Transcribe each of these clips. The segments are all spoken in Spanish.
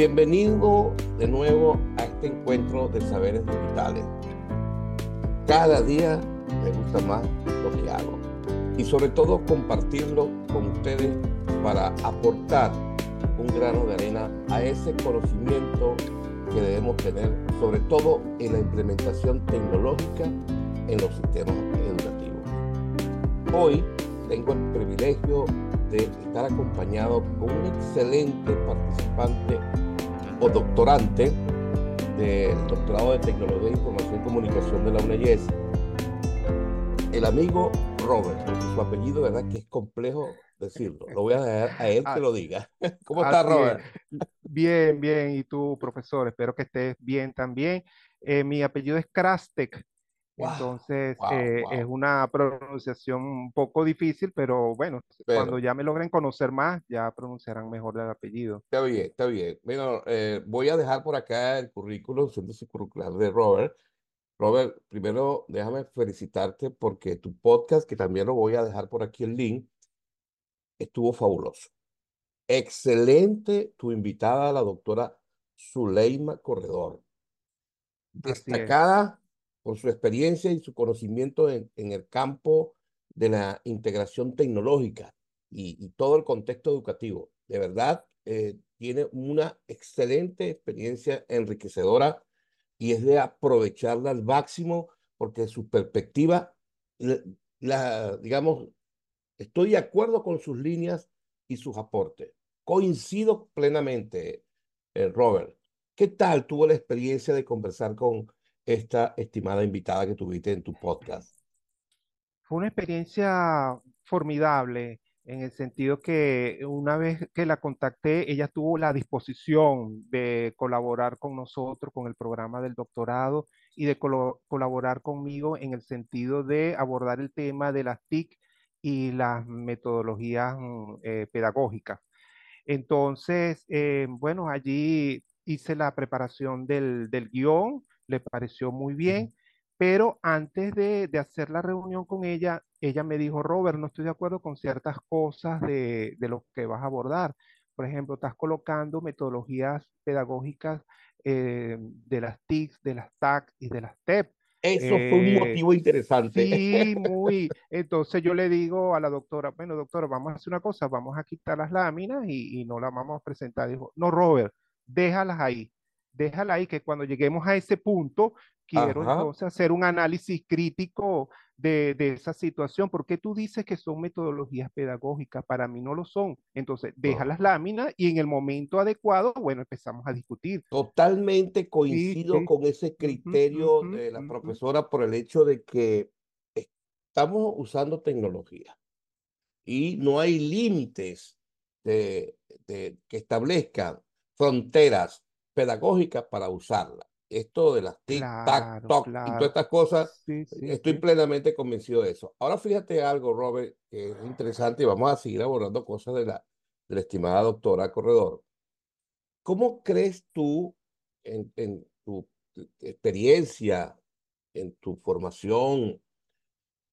Bienvenido de nuevo a este encuentro de saberes digitales. Cada día me gusta más lo que hago y sobre todo compartirlo con ustedes para aportar un grano de arena a ese conocimiento que debemos tener, sobre todo en la implementación tecnológica en los sistemas educativos. Hoy tengo el privilegio de estar acompañado con un excelente participante o doctorante del doctorado de Tecnología de Información y Comunicación de la UNEYES, el amigo Robert, su apellido, ¿verdad? Que es complejo decirlo. Lo voy a dejar a él que ah, lo diga. ¿Cómo estás, Robert? Bien, bien. ¿Y tú, profesor? Espero que estés bien también. Eh, mi apellido es Krastek. Entonces, eh, es una pronunciación un poco difícil, pero bueno, cuando ya me logren conocer más, ya pronunciarán mejor el apellido. Está bien, está bien. Bueno, eh, voy a dejar por acá el currículum, curricular de Robert. Robert, primero déjame felicitarte porque tu podcast, que también lo voy a dejar por aquí el link, estuvo fabuloso. Excelente tu invitada, la doctora Zuleima Corredor. Destacada con su experiencia y su conocimiento en, el campo de la integración tecnológica y, todo el contexto educativo. De verdad, eh, tiene una excelente experiencia enriquecedora y es de aprovecharla al máximo porque su perspectiva, la, digamos, estoy de acuerdo con sus líneas y sus aportes. Coincido plenamente, eh, Robert. ¿Qué tal tuvo la experiencia de conversar con esta estimada invitada que tuviste en tu podcast? Fue una experiencia formidable en el sentido que una vez que la contacté, ella tuvo la disposición de colaborar con nosotros, con el programa del doctorado y de colaborar conmigo en el sentido de abordar el tema de las TIC y las metodologías mm, eh, pedagógicas. Entonces, eh, bueno, allí hice la preparación del, del guion, le pareció muy bien, pero antes de, hacer la reunión con ella, ella me dijo, Robert, no estoy de acuerdo con ciertas cosas de, lo que vas a abordar. Por ejemplo, estás colocando metodologías pedagógicas eh, de las TICs, de las TAC y de las TEP. Eso fue un eh, motivo interesante. Sí, muy. Entonces yo le digo a la doctora, bueno, doctora, vamos a hacer una cosa, vamos a quitar las láminas y, y no las vamos a presentar. Dijo, no, Robert, déjalas ahí déjala ahí, que cuando lleguemos a ese punto, quiero entonces hacer un análisis crítico de, esa situación. porque tú dices que son metodologías pedagógicas? Para mí no lo son. Entonces, deja las láminas y en el momento adecuado, bueno, empezamos a discutir. Totalmente coincido con ese criterio de la profesora por el hecho de que estamos usando tecnología y no hay límites de, que establezcan fronteras pedagógica para usarla. Esto de las tic, tac, toc y todas estas cosas, estoy plenamente convencido de eso. Ahora fíjate algo, Robert, que es interesante y vamos a seguir abordando cosas de la, de la estimada doctora Corredor. ¿Cómo crees tú, en, en tu experiencia, en tu formación,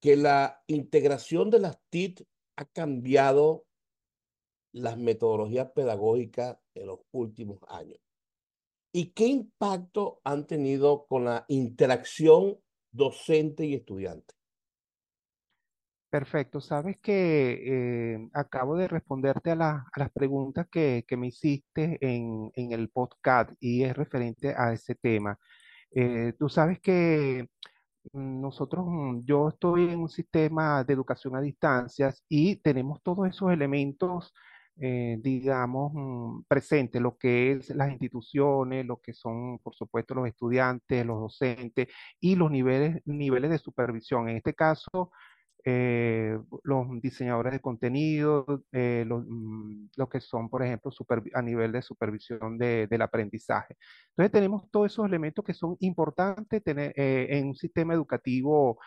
que la integración de las TIC ha cambiado las metodologías pedagógicas en los últimos años? ¿Y qué impacto han tenido con la interacción docente y estudiante? Perfecto. Sabes que eh, acabo de responderte a, las preguntas que, me hiciste en, el podcast y es referente a ese tema. Eh, tú sabes que nosotros, mm, yo estoy en un sistema de educación a distancias y tenemos todos esos elementos eh, digamos, mm, presente lo que es las instituciones, lo que son, por supuesto, los estudiantes, los docentes y los niveles, niveles de supervisión. En este caso, eh, los diseñadores de contenido, eh, mm, los, que son, por ejemplo, a nivel de supervisión del aprendizaje. Entonces, tenemos todos esos elementos que son importantes tener en un sistema educativo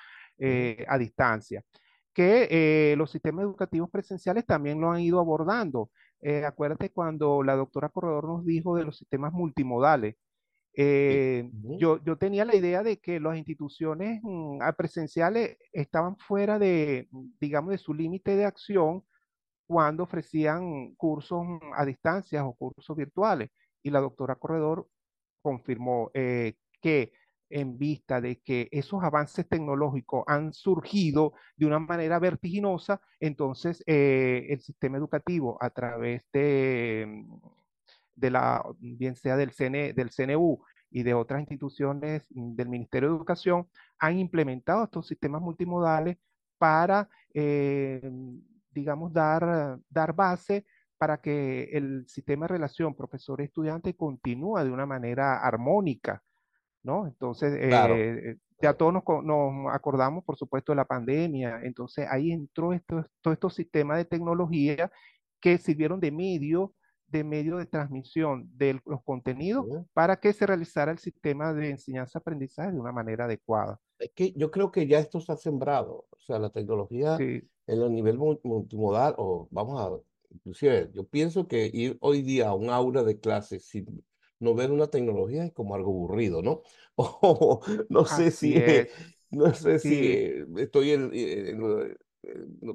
a distancia que eh, los sistemas educativos presenciales también lo han ido abordando. Eh, acuérdate cuando la doctora Corredor nos dijo de los sistemas multimodales. Eh, yo, yo, tenía la idea de que las instituciones mm, presenciales estaban fuera de, digamos, de su límite de acción cuando ofrecían cursos mm, a distancia o cursos virtuales. y la doctora Corredor confirmó que en vista de que esos avances tecnológicos han surgido de una manera vertiginosa, entonces eh, el sistema educativo a través de, de la, bien sea del, del CNU y de otras instituciones del Ministerio de Educación, han implementado estos sistemas multimodales para, eh, digamos, dar, dar base para que el sistema de relación profesor-estudiante continúe de una manera armónica, ¿no? Entonces, eh, ya todos nos, nos, acordamos, por supuesto, de la pandemia, entonces ahí entró esto, todo estos sistemas de tecnología que sirvieron de medio de medio de transmisión de los contenidos para que se realizara el sistema de enseñanza-aprendizaje de una manera adecuada. Es que yo creo que ya esto se ha sembrado, o sea, la tecnología en el nivel multimodal, o vamos a Inclusive, yo pienso que ir hoy día a un aula de clases sin no ver una tecnología es como algo aburrido, ¿no? O no sé si, no sé si estoy en,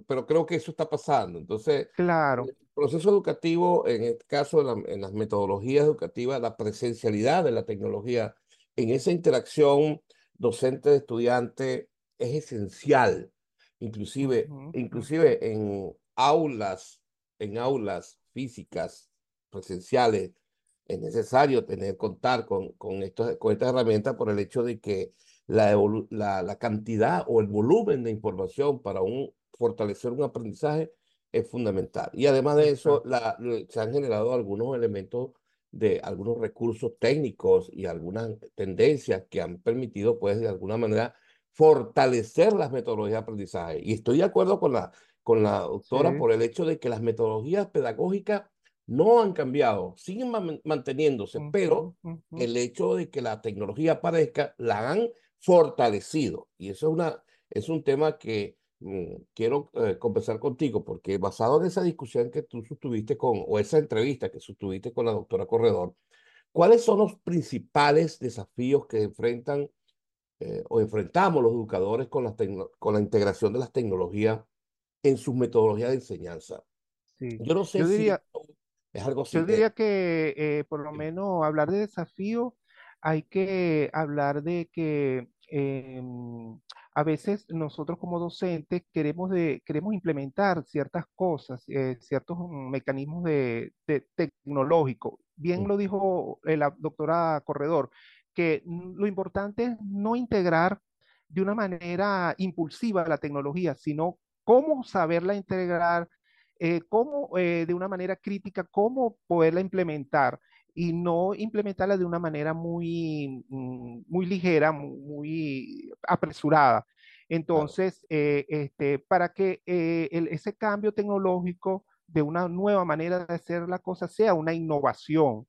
pero creo que eso está pasando. Entonces, claro. el proceso educativo, en este caso, en, las metodologías educativas, la presencialidad de la tecnología en esa interacción docente-estudiante es esencial. Inclusive, inclusive en aulas en aulas físicas, presenciales, es necesario tener, contar con, con, estos, con estas herramientas por el hecho de que la, la, la, cantidad o el volumen de información para un, fortalecer un aprendizaje es fundamental. Y además de eso, la, se han generado algunos elementos de algunos recursos técnicos y algunas tendencias que han permitido, pues, de alguna manera, fortalecer las metodologías de aprendizaje. Y estoy de acuerdo con la, con la doctora por el hecho de que las metodologías pedagógicas no han cambiado, siguen manteniéndose, pero el hecho de que la tecnología aparezca la han fortalecido. Y eso es, una, es un tema que mm, quiero eh, conversar contigo, porque basado en esa discusión que tú sostuviste con, o esa entrevista que sostuviste con la doctora Corredor, ¿cuáles son los principales desafíos que enfrentan eh, o enfrentamos los educadores con la, con la integración de las tecnologías en sus metodologías de enseñanza. Yo no sé yo diría, si es algo Yo diría que eh, por lo menos hablar de desafío, hay que hablar de que em, a veces nosotros como docentes queremos, de, queremos implementar ciertas cosas, eh, ciertos mecanismos de, tecnológicos. Bien lo dijo la doctora Corredor, que lo importante es no integrar de una manera impulsiva la tecnología, sino cómo saberla integrar, eh, cómo eh, de una manera crítica, cómo poderla implementar y no implementarla de una manera muy, mm, muy ligera, muy, apresurada. Entonces, eh, este, para que ese cambio tecnológico de una nueva manera de hacer la cosa sea una innovación.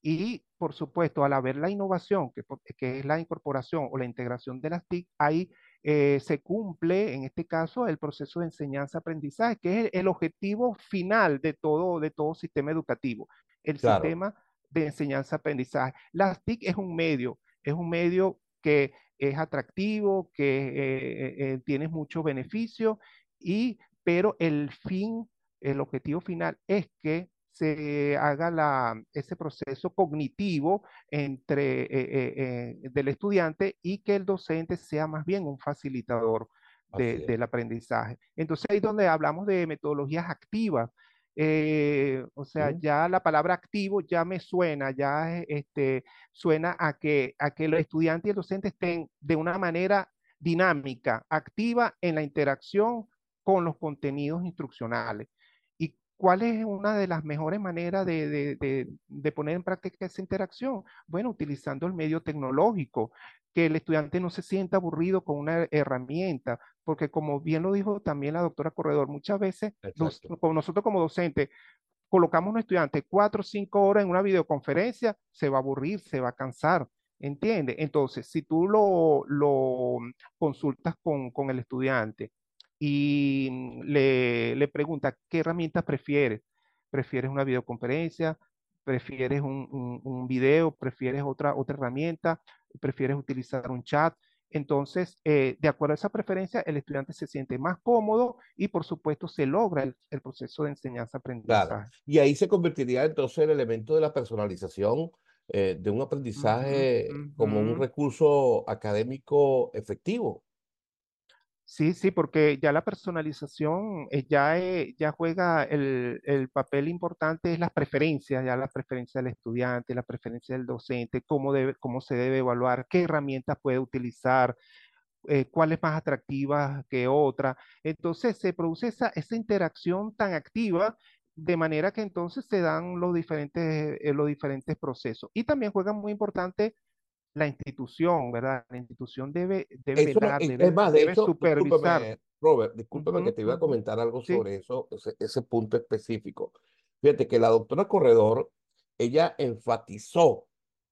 Y, por supuesto, al haber la innovación, que, que es la incorporación o la integración de las TIC, hay eh, se cumple, en este caso, el proceso de enseñanza-aprendizaje, que es el, objetivo final de todo, de todo sistema educativo, el sistema de enseñanza-aprendizaje. Las TIC es un medio, es un medio que es atractivo, que eh, eh, tiene muchos beneficios, y, pero el fin, el objetivo final es que se haga la, ese proceso cognitivo entre, eh, eh, eh, del estudiante y que el docente sea más bien un facilitador del aprendizaje. Entonces ahí es donde hablamos de metodologías activas. o sea, ya la palabra activo ya me suena, ya este, suena a que, a que los estudiantes y el docente estén de una manera dinámica, activa en la interacción con los contenidos instruccionales. ¿Cuál es una de las mejores maneras de, poner en práctica esa interacción? Bueno, utilizando el medio tecnológico, que el estudiante no se sienta aburrido con una herramienta, porque como bien lo dijo también la doctora Corredor, muchas veces nosotros como docentes colocamos a un estudiante cuatro o cinco horas en una videoconferencia, se va a aburrir, se va a cansar. ¿Entiende? Entonces, si tú lo, consultas con, con el estudiante y mm, le, le pregunta qué herramientas prefieres. ¿Prefieres una videoconferencia? ¿Prefieres un, un, video? ¿Prefieres otra, otra herramienta? ¿Prefieres utilizar un chat? Entonces, eh, de acuerdo a esa preferencia, el estudiante se siente más cómodo y por supuesto se logra el, el proceso de Claro. enseñanza-aprendizaje. Y ahí se convertiría entonces el elemento de la personalización eh, de un aprendizaje como un recurso académico efectivo. Sí, sí, porque ya la personalización eh, ya, eh, ya juega el, el papel importante, es las preferencias, ya las preferencias del estudiante, la preferencia del docente, cómo debe, cómo se debe evaluar, qué herramientas puede utilizar, eh, cuál es más atractiva que otra. Entonces se produce esa, esa interacción tan activa de manera que entonces se dan los diferentes, eh, los diferentes procesos. Y también juega muy importante la institución, ¿verdad? La institución debe, debe Eso velar, es es debe, más, de debe hecho, supervisar. Robert, discúlpeme que Ujú, te iba a comentar algo Sí, sobre eso, ese, ese punto específico. Fíjate que la doctora Corredor, ella enfatizó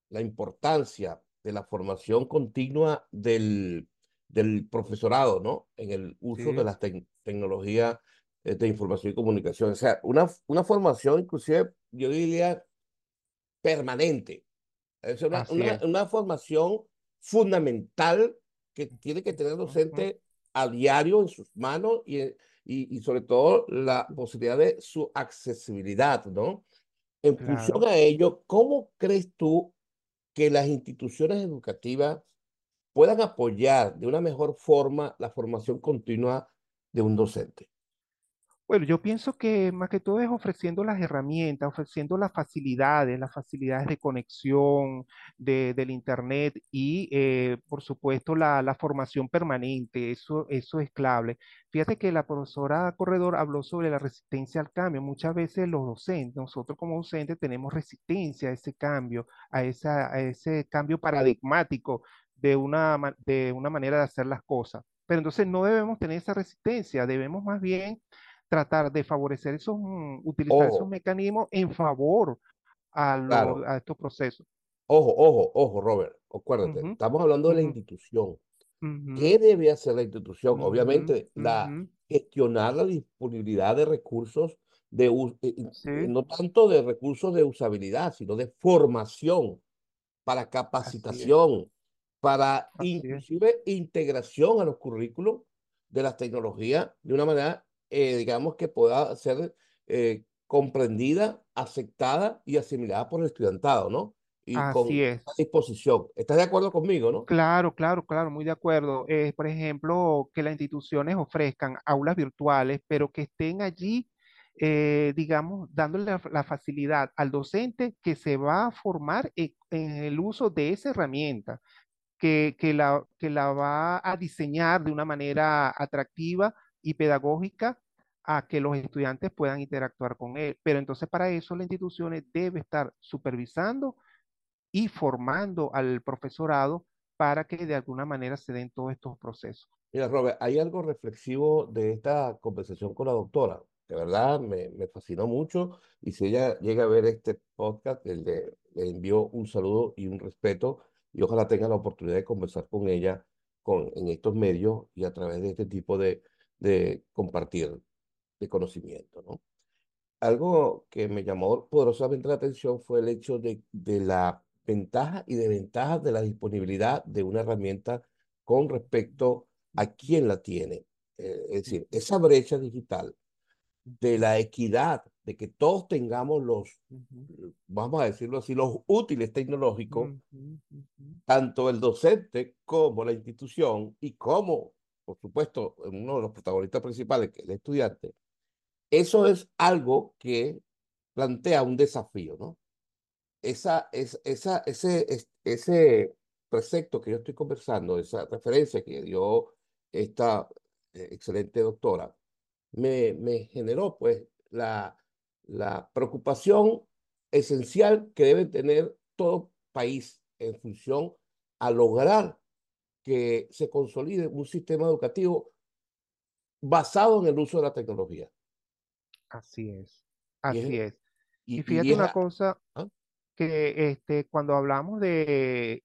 la importancia de la formación continua del, del profesorado, ¿no? En el uso de las tec- tecnologías eh, de información y comunicación. O sea, una, una formación inclusive, yo diría, permanente. Es una, una, es. una formación fundamental que tiene que tener el docente a diario en sus manos y, y, y sobre todo la posibilidad de su accesibilidad, ¿no? En función a ello, ¿cómo crees tú que las instituciones educativas puedan apoyar de una mejor forma la formación continua de un docente? Bueno, yo pienso que más que todo es ofreciendo las herramientas, ofreciendo las facilidades, las facilidades de conexión de- del Internet y, eh, por supuesto, la, la formación permanente. Eso, eso es clave. Fíjate que la profesora Corredor habló sobre la resistencia al cambio. Muchas veces los docentes, nosotros como docentes, tenemos resistencia a ese cambio, a, esa, a ese cambio paradigmático de una, de una manera de hacer las cosas. Pero entonces no debemos tener esa resistencia, debemos más bien tratar de favorecer esos, mm, utilizar esos mecanismos en favor a, lo- claro, a estos procesos. ojo, ojo, ojo, Robert, acuérdate, estamos hablando de la institución. ¿Qué debe hacer la institución? Obviamente, la, gestionar la disponibilidad de recursos, de, eh, eh, Sí, no tanto de recursos de usabilidad, sino de formación, para capacitación, para así es, inclusive integración a los currículos de las tecnologías de una manera, eh, digamos, que pueda ser eh, comprendida, aceptada y asimilada por el estudiantado, ¿no? Y con así es. esa disposición. ¿Estás de acuerdo conmigo, no? Claro, claro, claro, muy de acuerdo. Eh, por ejemplo, que las instituciones ofrezcan aulas virtuales, pero que estén allí, eh, digamos, dándole la, la facilidad al docente que se va a formar en en el uso de esa herramienta. que, que la, que la va a diseñar de una manera atractiva y pedagógica a que los estudiantes puedan interactuar con él. Pero entonces para eso la institución debe estar supervisando y formando al profesorado para que de alguna manera se den todos estos procesos. Mira, Robert, hay algo reflexivo de esta conversación con la doctora. De verdad, me, me fascinó mucho. Y si ella llega a ver este podcast, le le envío un saludo y un respeto. Y ojalá tenga la oportunidad de conversar con ella con, en estos medios y a través de este tipo de, de compartir de conocimiento, ¿no? Algo que me llamó poderosamente la atención fue el hecho de, de la ventaja y desventajas de la disponibilidad de una herramienta con respecto a quién la tiene. Eh, es decir, esa brecha digital de la equidad, de que todos tengamos los, vamos a decirlo así, los útiles tecnológicos, tanto el docente como la institución y como, por supuesto, uno de los protagonistas principales, que es el estudiante, eso es algo que plantea un desafío, ¿no? Esa, es, esa, ese, es- ese precepto que yo estoy conversando, esa referencia que dio esta eh, excelente doctora, me, me generó pues la, la preocupación esencial que debe tener todo país en función a lograr que se consolide un sistema educativo basado en el uso de la tecnología. Así es, así es. Y y, y fíjate es, una cosa, ¿ah? que este, cuando hablamos de,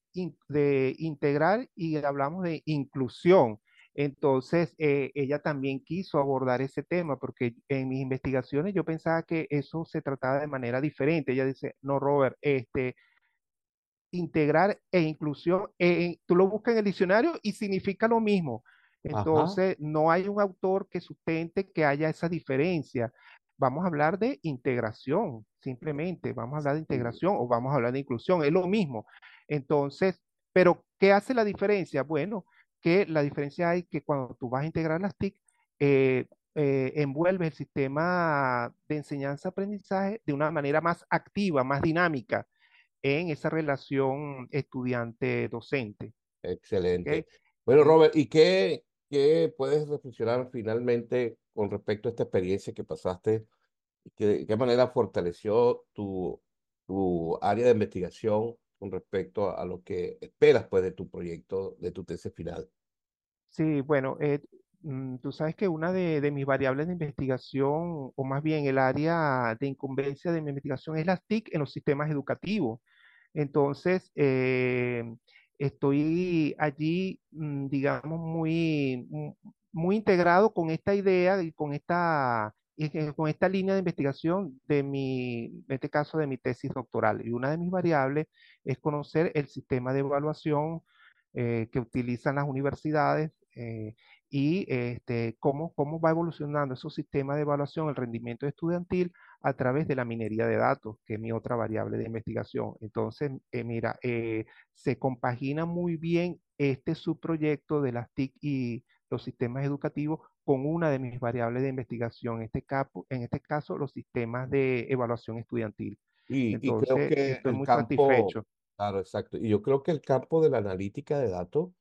de integrar y hablamos de inclusión, entonces eh, ella también quiso abordar ese tema, porque en mis investigaciones yo pensaba que eso se trataba de manera diferente. Ella dice, no, Robert, este, integrar e inclusión, tú lo buscas en el diccionario y significa lo mismo. Entonces, no hay un autor que sustente que haya esa diferencia. Vamos a hablar de integración, simplemente, vamos a hablar de integración o vamos a hablar de inclusión, es lo mismo. Entonces, pero ¿qué hace la diferencia? Bueno, que la diferencia hay que cuando tú vas a integrar las TIC, eh, eh, envuelve el sistema de enseñanza-aprendizaje de una manera más activa, más dinámica en esa relación estudiante-docente. Excelente. Bueno, Robert, ¿y qué, qué puedes reflexionar finalmente con respecto a esta experiencia que pasaste? ¿De qué manera fortaleció tu, tu área de investigación con respecto a, lo que esperas pues, de tu proyecto, de tu tesis final? Sí, bueno, eh, mm, tú sabes que una de, de, mis variables de investigación, o más bien el área de incumbencia de mi investigación, es las TIC en los sistemas educativos. Entonces, eh, estoy allí, mm, digamos, muy, mm, muy integrado con esta idea y con esta, con esta línea de investigación de mi, en este caso, de mi tesis doctoral. Y una de mis variables es conocer el sistema de evaluación eh, que utilizan las universidades eh, y este, cómo, cómo va evolucionando esos sistemas de evaluación, el rendimiento estudiantil a través de la minería de datos, que es mi otra variable de investigación. Entonces, eh, mira, eh, se compagina muy bien este subproyecto de las TIC y los sistemas educativos con una de mis variables de investigación, en este, caso, en este caso los sistemas de evaluación estudiantil. Y, Entonces, creo que estoy muy satisfecho. Claro, exacto. Y yo creo que el campo de la analítica de datos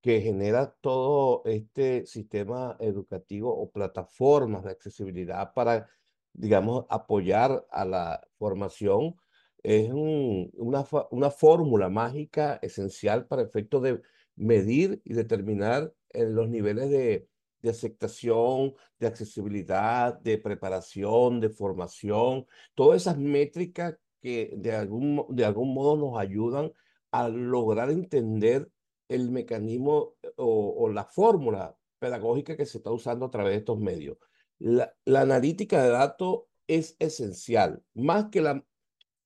que genera todo este sistema educativo o plataformas de accesibilidad para, digamos, apoyar a la formación, es una, una fórmula mágica esencial para efectos de medir y determinar eh, los niveles de, de aceptación, de accesibilidad, de preparación, de formación, todas esas métricas que de algún, de algún modo nos ayudan a lograr entender el mecanismo eh, o, la fórmula pedagógica que se está usando a través de estos medios. La, analítica de datos es esencial, más que la...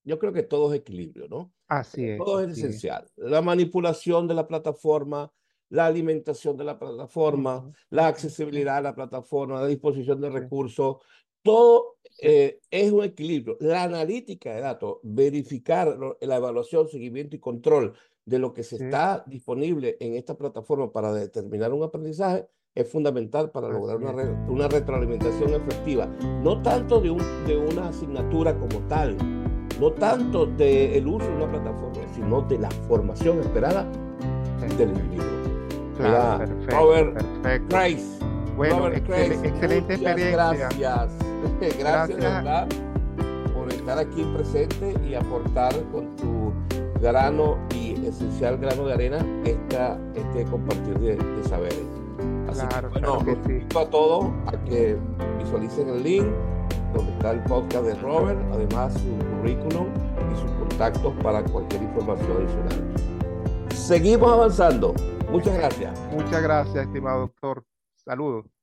Yo creo que todo es equilibrio, ¿no? Así es. Todo es esencial. La manipulación de la plataforma, la alimentación de la plataforma, la accesibilidad a la plataforma, la disposición de recursos, todo eh, es un equilibrio. La analítica de datos, verificar la evaluación, seguimiento y control de lo que se está disponible en esta plataforma para determinar un aprendizaje es fundamental para lograr una, una retroalimentación efectiva. No tanto de, un, de una asignatura como tal, no tanto del uso de una plataforma, sino de la formación esperada del individuo. Claro, perfecto, Robert perfecto. Bueno, excelente experiencia. Gracias. gracias, ¿verdad? por estar aquí presente y aportar con tu grano y esencial grano de arena esta, este compartir de, saberes. Así que bueno, invito a todos a que visualicen el link donde está el podcast de Robert, además su currículum y sus contactos para cualquier información adicional. Seguimos avanzando. Muchas gracias. Muchas gracias, estimado doctor. Saludos.